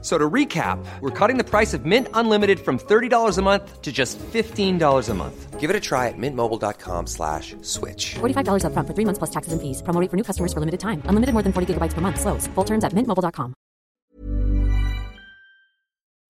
So to recap, we're cutting the price of Mint Unlimited from $30 a month to just $15 a month. Give it a try at mintmobile.com slash switch. $45 upfront for three months plus taxes and fees. Promo rate for new customers for limited time. Unlimited more than 40 gigabytes per month. Slows. Full terms at mintmobile.com.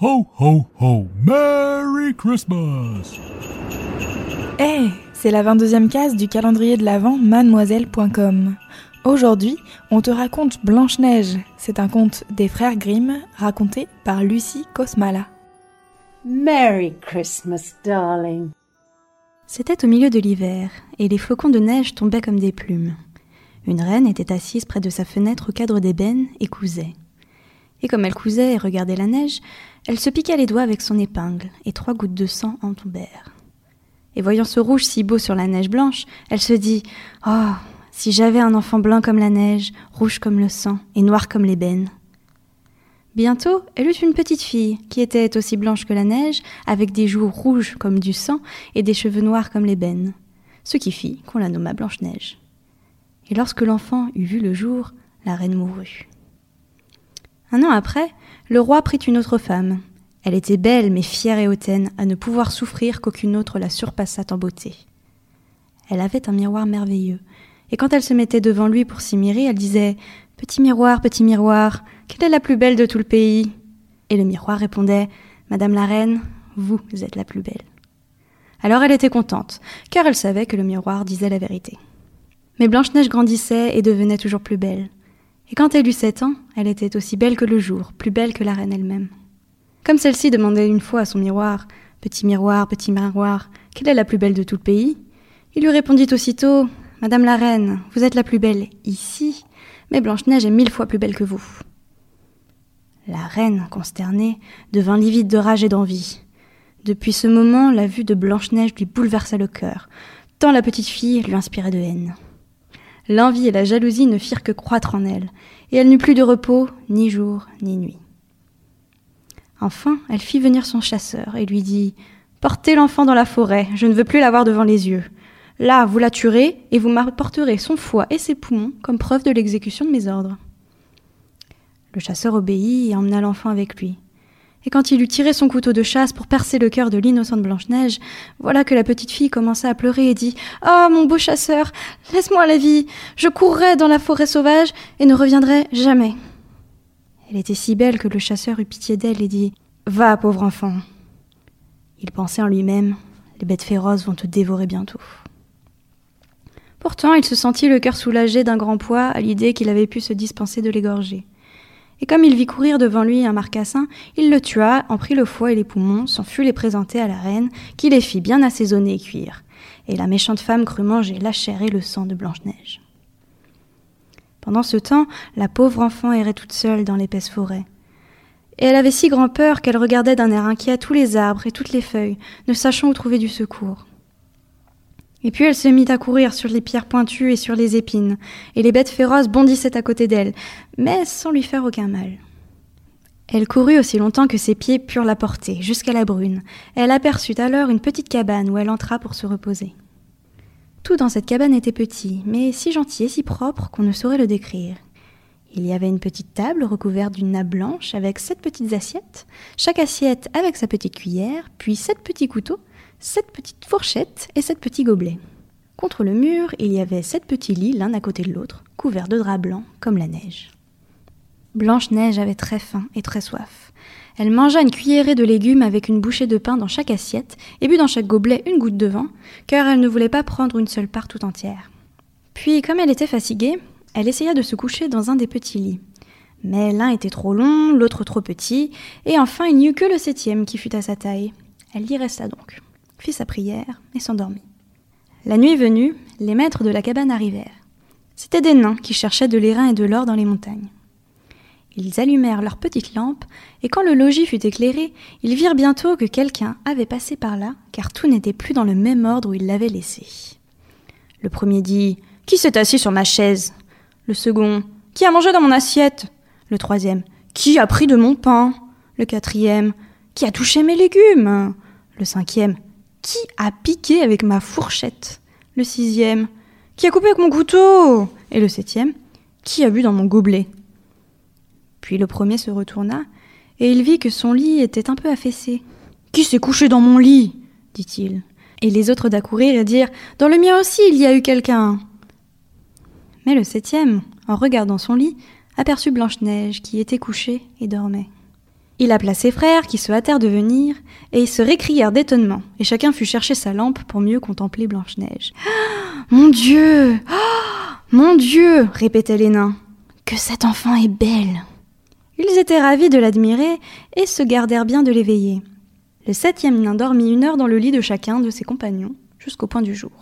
Ho ho ho! Merry Christmas! Hey, c'est la 22e case du calendrier de l'Avent mademoiselle.com. Aujourd'hui, on te raconte Blanche-Neige. C'est un conte des frères Grimm raconté par Lucie Kosmala. Merry Christmas, darling. C'était au milieu de l'hiver, et les flocons de neige tombaient comme des plumes. Une reine était assise près de sa fenêtre au cadre d'ébène et cousait. Et comme elle cousait et regardait la neige, elle se piqua les doigts avec son épingle, et trois gouttes de sang en tombèrent. Et voyant ce rouge si beau sur la neige blanche, elle se dit Oh, si j'avais un enfant blanc comme la neige, rouge comme le sang et noir comme l'ébène. Bientôt, elle eut une petite fille, qui était aussi blanche que la neige, avec des joues rouges comme du sang et des cheveux noirs comme l'ébène, ce qui fit qu'on la nomma Blanche-Neige. Et lorsque l'enfant eut vu le jour, la reine mourut. Un an après, le roi prit une autre femme. Elle était belle mais fière et hautaine, à ne pouvoir souffrir qu'aucune autre la surpassât en beauté. Elle avait un miroir merveilleux, et quand elle se mettait devant lui pour s'y mirer, elle disait Petit miroir, petit miroir, quelle est la plus belle de tout le pays? Et le miroir répondait Madame la reine, vous êtes la plus belle. Alors elle était contente, car elle savait que le miroir disait la vérité. Mais Blanche-Neige grandissait et devenait toujours plus belle. Et quand elle eut sept ans, elle était aussi belle que le jour, plus belle que la reine elle-même. Comme celle-ci demandait une fois à son miroir Petit miroir, petit miroir, quelle est la plus belle de tout le pays? Il lui répondit aussitôt Madame la reine, vous êtes la plus belle ici, mais Blanche-Neige est mille fois plus belle que vous. La reine, consternée, devint livide de rage et d'envie. Depuis ce moment, la vue de Blanche-Neige lui bouleversa le cœur, tant la petite fille lui inspirait de haine. L'envie et la jalousie ne firent que croître en elle, et elle n'eut plus de repos, ni jour, ni nuit. Enfin, elle fit venir son chasseur et lui dit Portez l'enfant dans la forêt, je ne veux plus la voir devant les yeux. Là, vous la tuerez et vous m'apporterez son foie et ses poumons comme preuve de l'exécution de mes ordres. Le chasseur obéit et emmena l'enfant avec lui. Et quand il eut tiré son couteau de chasse pour percer le cœur de l'innocente Blanche-Neige, voilà que la petite fille commença à pleurer et dit Ah, mon beau chasseur, laisse-moi la vie, je courrai dans la forêt sauvage et ne reviendrai jamais. Elle était si belle que le chasseur eut pitié d'elle et dit Va, pauvre enfant. Il pensait en lui-même Les bêtes féroces vont te dévorer bientôt. Pourtant, il se sentit le cœur soulagé d'un grand poids à l'idée qu'il avait pu se dispenser de l'égorger. Et comme il vit courir devant lui un marcassin, il le tua, en prit le foie et les poumons, s'en fut les présenter à la reine, qui les fit bien assaisonner et cuire. Et la méchante femme crut manger la chair et le sang de Blanche-Neige. Pendant ce temps, la pauvre enfant errait toute seule dans l'épaisse forêt. Et elle avait si grand peur qu'elle regardait d'un air inquiet tous les arbres et toutes les feuilles, ne sachant où trouver du secours. Et puis elle se mit à courir sur les pierres pointues et sur les épines, et les bêtes féroces bondissaient à côté d'elle, mais sans lui faire aucun mal. Elle courut aussi longtemps que ses pieds purent la porter, jusqu'à la brune. Elle aperçut alors une petite cabane où elle entra pour se reposer. Tout dans cette cabane était petit, mais si gentil et si propre qu'on ne saurait le décrire. Il y avait une petite table recouverte d'une nappe blanche avec sept petites assiettes, chaque assiette avec sa petite cuillère, puis sept petits couteaux, sept petites fourchettes et sept petits gobelets. Contre le mur, il y avait sept petits lits l'un à côté de l'autre, couverts de draps blancs comme la neige. Blanche-Neige avait très faim et très soif. Elle mangea une cuillerée de légumes avec une bouchée de pain dans chaque assiette et but dans chaque gobelet une goutte de vin, car elle ne voulait pas prendre une seule part tout entière. Puis, comme elle était fatiguée, elle essaya de se coucher dans un des petits lits. Mais l'un était trop long, l'autre trop petit, et enfin il n'y eut que le septième qui fut à sa taille. Elle y resta donc fit sa prière et s'endormit. La nuit venue, les maîtres de la cabane arrivèrent. C'étaient des nains qui cherchaient de l'airain et de l'or dans les montagnes. Ils allumèrent leurs petites lampes, et quand le logis fut éclairé, ils virent bientôt que quelqu'un avait passé par là, car tout n'était plus dans le même ordre où il l'avait laissé. Le premier dit Qui s'est assis sur ma chaise? Le second Qui a mangé dans mon assiette? Le troisième Qui a pris de mon pain? Le quatrième Qui a touché mes légumes? Le cinquième Qui a piqué avec ma fourchette? Le sixième Qui a coupé avec mon couteau? Et le septième Qui a bu dans mon gobelet? Puis le premier se retourna et il vit que son lit était un peu affaissé. Qui s'est couché dans mon lit? dit-il. Et les autres d'accourir et dire Dans le mien aussi il y a eu quelqu'un. Mais le septième, en regardant son lit, aperçut Blanche-Neige qui était couchée et dormait. Il appela ses frères qui se hâtèrent de venir, et ils se récrièrent d'étonnement, et chacun fut chercher sa lampe pour mieux contempler Blanche-Neige. Ah, mon Dieu ah, Mon Dieu répétaient les nains. Que cet enfant est belle Ils étaient ravis de l'admirer et se gardèrent bien de l'éveiller. Le septième nain dormit une heure dans le lit de chacun de ses compagnons, jusqu'au point du jour.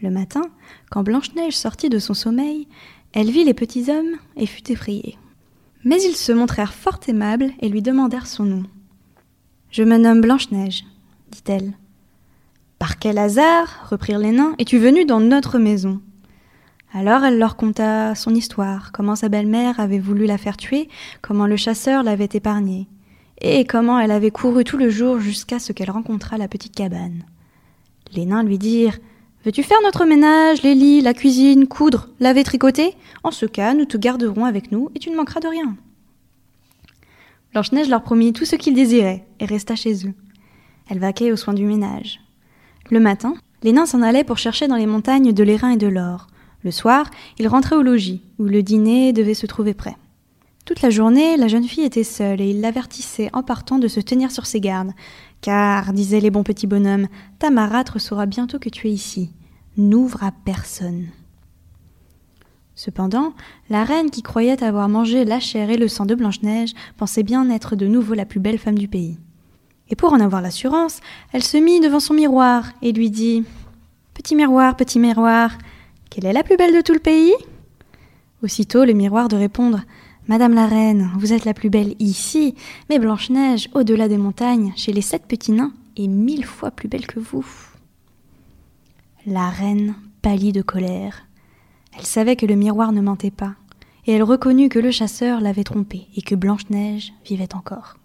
Le matin, quand Blanche-Neige sortit de son sommeil, elle vit les petits hommes et fut effrayée. Mais ils se montrèrent fort aimables et lui demandèrent son nom. Je me nomme Blanche-Neige, dit-elle. Par quel hasard, reprirent les nains, es-tu venue dans notre maison? Alors elle leur conta son histoire, comment sa belle-mère avait voulu la faire tuer, comment le chasseur l'avait épargnée, et comment elle avait couru tout le jour jusqu'à ce qu'elle rencontrât la petite cabane. Les nains lui dirent Veux-tu faire notre ménage, les lits, la cuisine, coudre, laver, tricoter? En ce cas, nous te garderons avec nous et tu ne manqueras de rien. Blanche-Neige leur promit tout ce qu'ils désiraient et resta chez eux. Elle vaquait aux soins du ménage. Le matin, les nains s'en allaient pour chercher dans les montagnes de l'airain et de l'or. Le soir, ils rentraient au logis, où le dîner devait se trouver prêt. Toute la journée, la jeune fille était seule et il l'avertissait en partant de se tenir sur ses gardes. Car, disaient les bons petits bonhommes, ta marâtre saura bientôt que tu es ici. N'ouvre à personne. Cependant, la reine qui croyait avoir mangé la chair et le sang de Blanche-Neige pensait bien être de nouveau la plus belle femme du pays. Et pour en avoir l'assurance, elle se mit devant son miroir et lui dit Petit miroir, petit miroir, quelle est la plus belle de tout le pays? Aussitôt le miroir de répondre Madame la reine, vous êtes la plus belle ici, mais Blanche-Neige, au-delà des montagnes, chez les sept petits nains, est mille fois plus belle que vous. La reine pâlit de colère. Elle savait que le miroir ne mentait pas, et elle reconnut que le chasseur l'avait trompée et que Blanche-Neige vivait encore.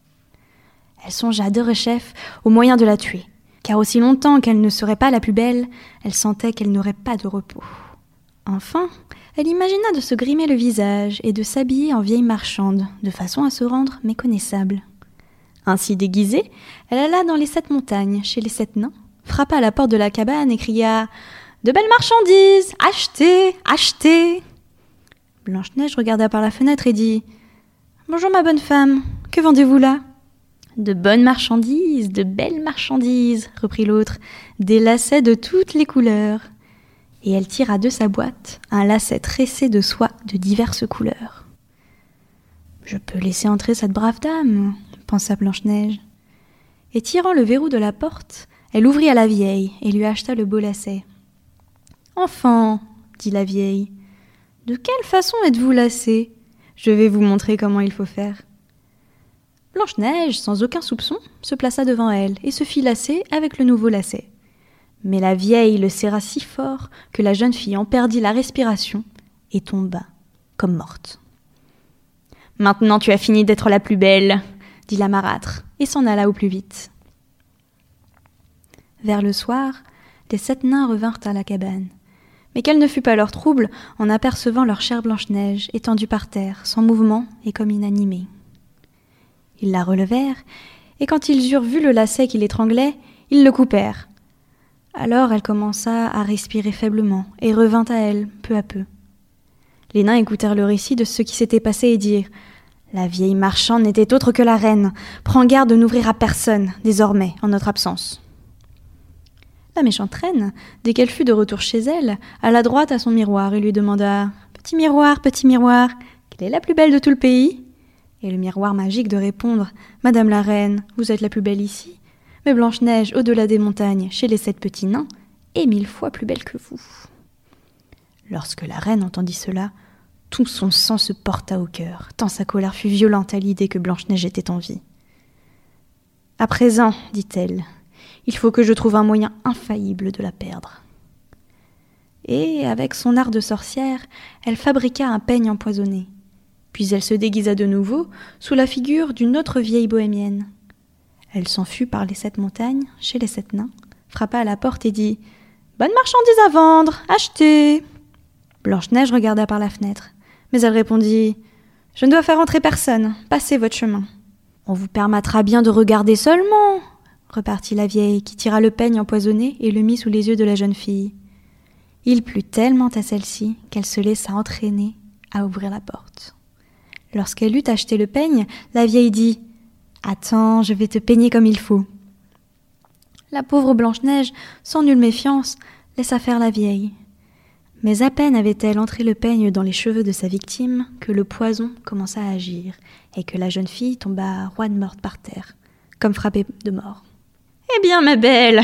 Elle songea de rechef au moyen de la tuer, car aussi longtemps qu'elle ne serait pas la plus belle, elle sentait qu'elle n'aurait pas de repos. Enfin, elle imagina de se grimer le visage et de s'habiller en vieille marchande, de façon à se rendre méconnaissable. Ainsi déguisée, elle alla dans les sept montagnes, chez les sept nains, frappa à la porte de la cabane et cria De belles marchandises! Achetez! Achetez! Blanche-Neige regarda par la fenêtre et dit Bonjour ma bonne femme, que vendez-vous là? De bonnes marchandises, de belles marchandises, reprit l'autre, des lacets de toutes les couleurs et elle tira de sa boîte un lacet tressé de soie de diverses couleurs. Je peux laisser entrer cette brave dame, pensa Blanche-Neige. Et tirant le verrou de la porte, elle ouvrit à la vieille et lui acheta le beau lacet. Enfant, dit la vieille, de quelle façon êtes-vous lacée Je vais vous montrer comment il faut faire. Blanche-Neige, sans aucun soupçon, se plaça devant elle et se fit lasser avec le nouveau lacet. Mais la vieille le serra si fort que la jeune fille en perdit la respiration et tomba comme morte. Maintenant tu as fini d'être la plus belle, dit la marâtre, et s'en alla au plus vite. Vers le soir, les sept nains revinrent à la cabane. Mais quel ne fut pas leur trouble en apercevant leur chère Blanche-Neige étendue par terre, sans mouvement et comme inanimée. Ils la relevèrent, et quand ils eurent vu le lacet qui l'étranglait, ils le coupèrent, alors elle commença à respirer faiblement et revint à elle peu à peu. Les nains écoutèrent le récit de ce qui s'était passé et dirent La vieille marchande n'était autre que la reine. Prends garde de n'ouvrir à personne, désormais, en notre absence. La méchante reine, dès qu'elle fut de retour chez elle, alla droite à son miroir et lui demanda Petit miroir, petit miroir, quelle est la plus belle de tout le pays? Et le miroir magique de répondre Madame la reine, vous êtes la plus belle ici, Blanche-Neige, au-delà des montagnes, chez les sept petits nains, est mille fois plus belle que vous. Lorsque la reine entendit cela, tout son sang se porta au cœur, tant sa colère fut violente à l'idée que Blanche-Neige était en vie. À présent, dit-elle, il faut que je trouve un moyen infaillible de la perdre. Et, avec son art de sorcière, elle fabriqua un peigne empoisonné. Puis elle se déguisa de nouveau sous la figure d'une autre vieille bohémienne. Elle s'en fut par les sept montagnes, chez les sept nains, frappa à la porte et dit Bonne marchandise à vendre, achetez Blanche-Neige regarda par la fenêtre, mais elle répondit Je ne dois faire entrer personne, passez votre chemin. On vous permettra bien de regarder seulement, repartit la vieille, qui tira le peigne empoisonné et le mit sous les yeux de la jeune fille. Il plut tellement à celle-ci qu'elle se laissa entraîner à ouvrir la porte. Lorsqu'elle eut acheté le peigne, la vieille dit Attends, je vais te peigner comme il faut. La pauvre Blanche-Neige, sans nulle méfiance, laissa faire la vieille. Mais à peine avait-elle entré le peigne dans les cheveux de sa victime que le poison commença à agir et que la jeune fille tomba roide morte par terre, comme frappée de mort. Eh bien, ma belle,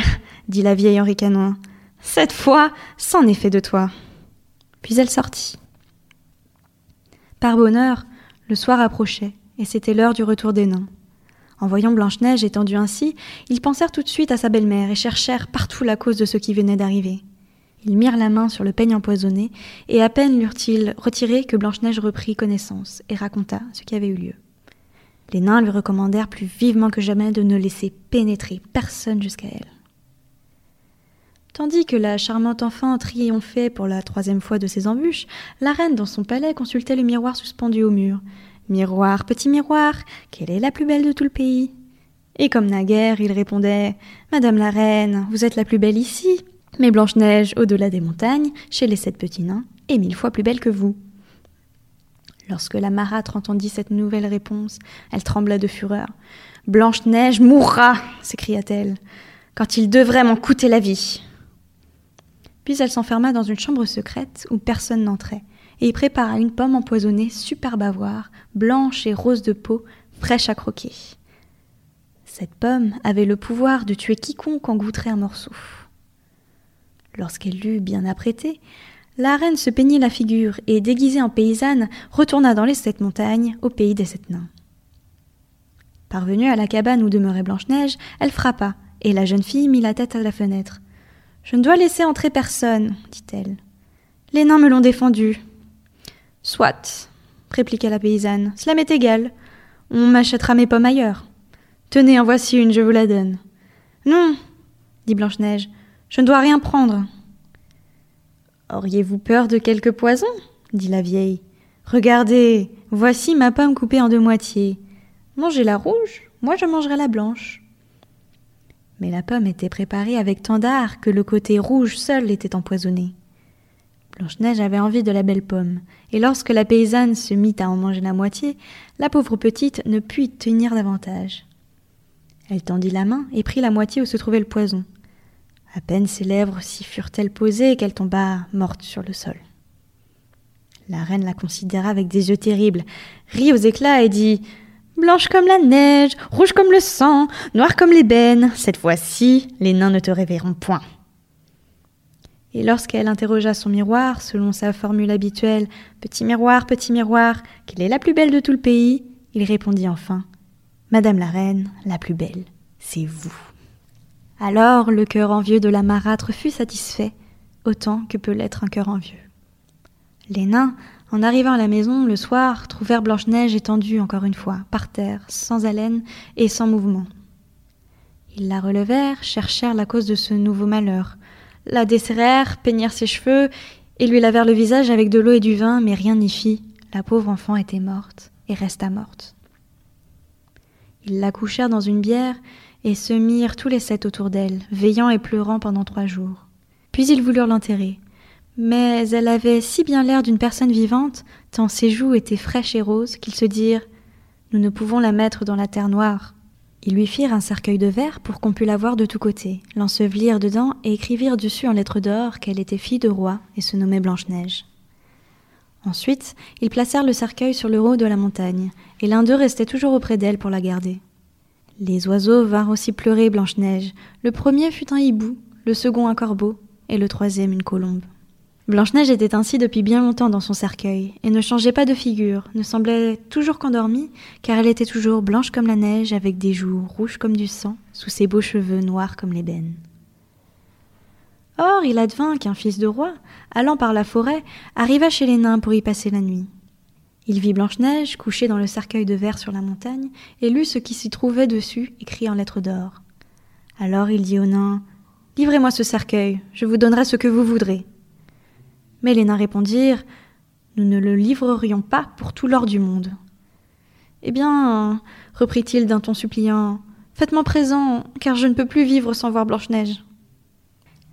dit la vieille en ricanant, cette fois, c'en est fait de toi. Puis elle sortit. Par bonheur, le soir approchait, et c'était l'heure du retour des nains. En voyant Blanche-Neige étendue ainsi, ils pensèrent tout de suite à sa belle-mère et cherchèrent partout la cause de ce qui venait d'arriver. Ils mirent la main sur le peigne empoisonné, et à peine l'eurent-ils retiré que Blanche-Neige reprit connaissance et raconta ce qui avait eu lieu. Les nains lui recommandèrent plus vivement que jamais de ne laisser pénétrer personne jusqu'à elle. Tandis que la charmante enfant triomphait pour la troisième fois de ses embûches, la reine dans son palais consultait le miroir suspendu au mur. Miroir, petit miroir, quelle est la plus belle de tout le pays? Et comme naguère, il répondait Madame la reine, vous êtes la plus belle ici, mais Blanche-Neige, au-delà des montagnes, chez les sept petits nains, est mille fois plus belle que vous. Lorsque la marâtre entendit cette nouvelle réponse, elle trembla de fureur. Blanche-Neige mourra s'écria-t-elle, quand il devrait m'en coûter la vie. Puis elle s'enferma dans une chambre secrète où personne n'entrait, et y prépara une pomme empoisonnée superbe à voir, blanche et rose de peau, fraîche à croquer. Cette pomme avait le pouvoir de tuer quiconque en goûterait un morceau. Lorsqu'elle l'eut bien apprêtée, la reine se peignit la figure et, déguisée en paysanne, retourna dans les sept montagnes, au pays des sept nains. Parvenue à la cabane où demeurait Blanche-Neige, elle frappa, et la jeune fille mit la tête à la fenêtre. Je ne dois laisser entrer personne, dit-elle. Les nains me l'ont défendu. Soit, répliqua la paysanne, cela m'est égal. On m'achètera mes pommes ailleurs. Tenez, en voici une, je vous la donne. Non, dit Blanche-Neige, je ne dois rien prendre. Auriez-vous peur de quelque poison? dit la vieille. Regardez, voici ma pomme coupée en deux moitiés. Mangez la rouge, moi je mangerai la blanche. Mais la pomme était préparée avec tant d'art que le côté rouge seul était empoisonné. Blanche-Neige avait envie de la belle pomme, et lorsque la paysanne se mit à en manger la moitié, la pauvre petite ne put tenir davantage. Elle tendit la main et prit la moitié où se trouvait le poison. À peine ses lèvres s'y furent-elles posées qu'elle tomba morte sur le sol. La reine la considéra avec des yeux terribles, rit aux éclats et dit Blanche comme la neige, rouge comme le sang, noire comme l'ébène, cette fois-ci, les nains ne te réveilleront point. Et lorsqu'elle interrogea son miroir, selon sa formule habituelle Petit miroir, petit miroir, quelle est la plus belle de tout le pays? il répondit enfin Madame la reine, la plus belle, c'est vous. Alors le cœur envieux de la marâtre fut satisfait, autant que peut l'être un cœur envieux. Les nains, en arrivant à la maison le soir, trouvèrent Blanche-Neige étendue encore une fois, par terre, sans haleine et sans mouvement. Ils la relevèrent, cherchèrent la cause de ce nouveau malheur, la desserrèrent, peignirent ses cheveux et lui lavèrent le visage avec de l'eau et du vin, mais rien n'y fit. La pauvre enfant était morte et resta morte. Ils la couchèrent dans une bière et se mirent tous les sept autour d'elle, veillant et pleurant pendant trois jours. Puis ils voulurent l'enterrer. Mais elle avait si bien l'air d'une personne vivante, tant ses joues étaient fraîches et roses, qu'ils se dirent Nous ne pouvons la mettre dans la terre noire. Ils lui firent un cercueil de verre pour qu'on pût la voir de tous côtés, l'ensevelirent dedans et écrivirent dessus en lettres d'or qu'elle était fille de roi et se nommait Blanche-Neige. Ensuite, ils placèrent le cercueil sur le haut de la montagne, et l'un d'eux restait toujours auprès d'elle pour la garder. Les oiseaux vinrent aussi pleurer Blanche-Neige. Le premier fut un hibou, le second un corbeau, et le troisième une colombe. Blanche-Neige était ainsi depuis bien longtemps dans son cercueil, et ne changeait pas de figure, ne semblait toujours qu'endormie, car elle était toujours blanche comme la neige, avec des joues rouges comme du sang, sous ses beaux cheveux noirs comme l'ébène. Or, il advint qu'un fils de roi, allant par la forêt, arriva chez les nains pour y passer la nuit. Il vit Blanche-Neige couchée dans le cercueil de verre sur la montagne et lut ce qui s'y trouvait dessus, écrit en lettres d'or. Alors il dit aux nains Livrez-moi ce cercueil, je vous donnerai ce que vous voudrez. Mais les nains répondirent Nous ne le livrerions pas pour tout l'or du monde. Eh bien, reprit-il d'un ton suppliant, faites-moi présent, car je ne peux plus vivre sans voir Blanche-Neige.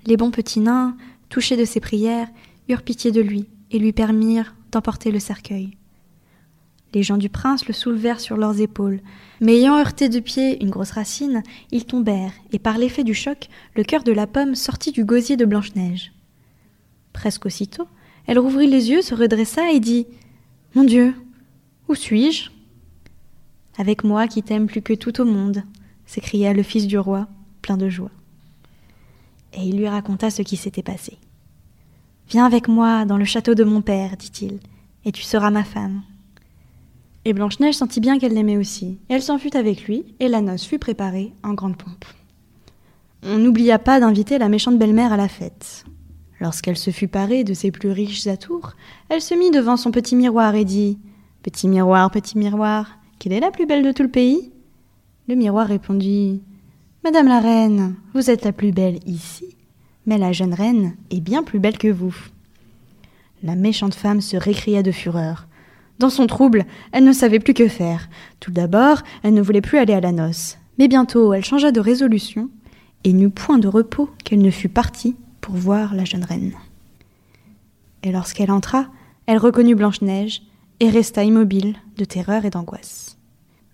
Les bons petits nains, touchés de ses prières, eurent pitié de lui et lui permirent d'emporter le cercueil. Les gens du prince le soulevèrent sur leurs épaules, mais ayant heurté de pied une grosse racine, ils tombèrent, et par l'effet du choc, le cœur de la pomme sortit du gosier de Blanche-Neige. Presque aussitôt, elle rouvrit les yeux, se redressa et dit Mon Dieu, où suis-je Avec moi qui t'aime plus que tout au monde, s'écria le fils du roi, plein de joie. Et il lui raconta ce qui s'était passé. Viens avec moi dans le château de mon père, dit-il, et tu seras ma femme. Et Blanche-Neige sentit bien qu'elle l'aimait aussi, elle s'en fut avec lui, et la noce fut préparée en grande pompe. On n'oublia pas d'inviter la méchante belle-mère à la fête. Lorsqu'elle se fut parée de ses plus riches atours, elle se mit devant son petit miroir et dit Petit miroir, petit miroir, quelle est la plus belle de tout le pays? Le miroir répondit Madame la reine, vous êtes la plus belle ici, mais la jeune reine est bien plus belle que vous. La méchante femme se récria de fureur. Dans son trouble, elle ne savait plus que faire. Tout d'abord, elle ne voulait plus aller à la noce. Mais bientôt, elle changea de résolution et n'eut point de repos qu'elle ne fût partie pour voir la jeune reine. Et lorsqu'elle entra, elle reconnut Blanche-Neige et resta immobile de terreur et d'angoisse.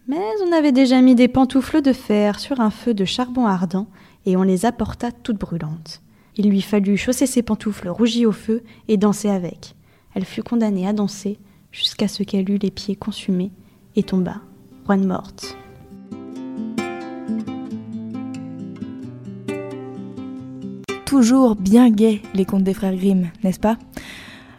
Mais on avait déjà mis des pantoufles de fer sur un feu de charbon ardent et on les apporta toutes brûlantes. Il lui fallut chausser ses pantoufles rougies au feu et danser avec. Elle fut condamnée à danser jusqu'à ce qu'elle eût les pieds consumés et tomba, roine morte. Toujours bien gai les contes des frères Grimm, n'est-ce pas?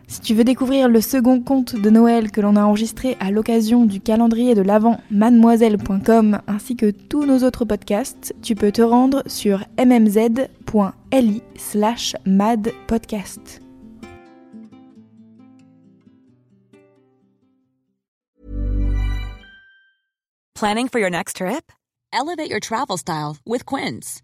Si tu veux découvrir le second conte de Noël que l'on a enregistré à l'occasion du calendrier de l'Avent mademoiselle.com ainsi que tous nos autres podcasts, tu peux te rendre sur mmz.li slash madpodcast. Planning for your next trip? Elevate your travel style with Quince.